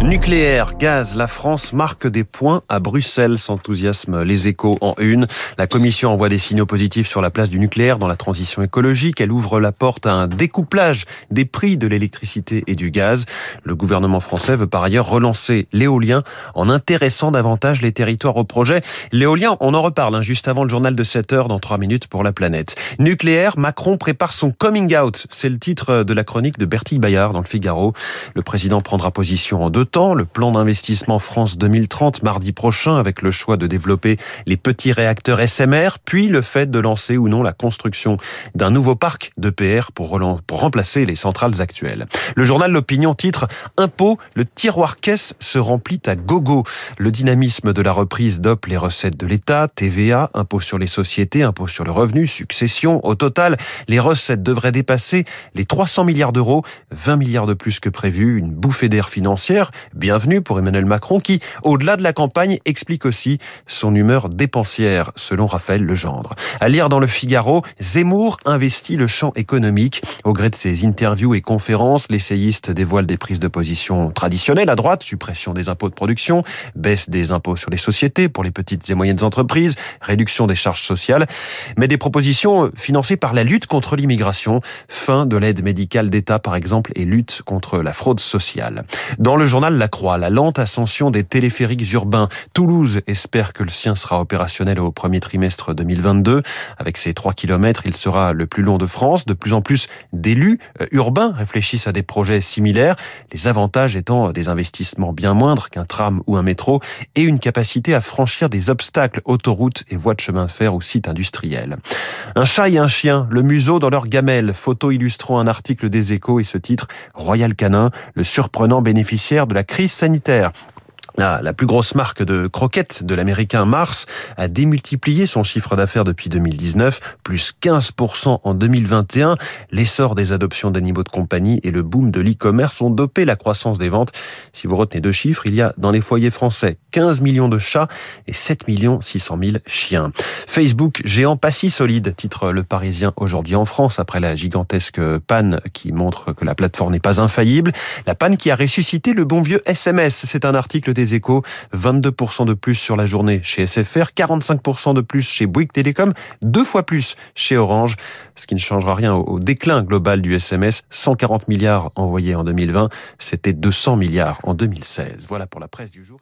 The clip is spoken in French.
Nucléaire, gaz, la France marque des points à Bruxelles, s'enthousiasme les échos en une. La Commission envoie des signaux positifs sur la place du nucléaire dans la transition écologique. Elle ouvre la porte à un découplage des prix de l'électricité et du gaz. Le gouvernement français veut par ailleurs relancer l'éolien en intéressant davantage les territoires au projet. L'éolien, on en reparle hein, juste avant le journal de 7 heures dans 3 minutes pour la planète. Nucléaire, Macron prépare son coming out. C'est le titre de la chronique de Bertille Bayard dans le Figaro. Le président prendra position en deux temps. Le plan d'investissement France 2030 mardi prochain avec le choix de développer les petits réacteurs SMR, puis le fait de lancer ou non la construction d'un nouveau parc d'EPR pour, pour remplacer les centrales actuelles. Le journal L'Opinion titre Impôt, le tiroir caisse se remplit à gogo. Le dynamisme de la reprise dope les recettes de l'État, TVA, impôt sur les sociétés, impôt sur le revenu, succession. Au total, les recettes devraient dépasser les 300 milliards d'euros, 20 milliards de plus que prévu une bouffée d'air financière. Bienvenue pour Emmanuel Macron qui, au-delà de la campagne, explique aussi son humeur dépensière, selon Raphaël Legendre. À lire dans le Figaro, Zemmour investit le champ économique. Au gré de ses interviews et conférences, l'essayiste dévoile des prises de position traditionnelles à droite, suppression des impôts de production, baisse des impôts sur les sociétés pour les petites et moyennes entreprises, réduction des charges sociales, mais des propositions financées par la lutte contre l'immigration, fin de l'aide médicale d'État par exemple et lutte contre la fraude Dans le journal La Croix, la lente ascension des téléphériques urbains. Toulouse espère que le sien sera opérationnel au premier trimestre 2022. Avec ses 3 km, il sera le plus long de France. De plus en plus d'élus euh, urbains réfléchissent à des projets similaires, les avantages étant des investissements bien moindres qu'un tram ou un métro et une capacité à franchir des obstacles, autoroutes et voies de chemin de fer ou sites industriels. Un chat et un chien, le museau dans leur gamelle, photo illustrant un article des échos et ce titre Royal Canin, le surprenant bénéficiaire de la crise sanitaire. La, plus grosse marque de croquettes de l'américain Mars a démultiplié son chiffre d'affaires depuis 2019, plus 15% en 2021. L'essor des adoptions d'animaux de compagnie et le boom de l'e-commerce ont dopé la croissance des ventes. Si vous retenez deux chiffres, il y a dans les foyers français 15 millions de chats et 7 millions 600 000 chiens. Facebook, géant pas si solide, titre Le Parisien aujourd'hui en France, après la gigantesque panne qui montre que la plateforme n'est pas infaillible. La panne qui a ressuscité le bon vieux SMS. C'est un article échos, 22% de plus sur la journée chez SFR, 45% de plus chez Bouygues Télécom, deux fois plus chez Orange, ce qui ne changera rien au déclin global du SMS. 140 milliards envoyés en 2020, c'était 200 milliards en 2016. Voilà pour la presse du jour.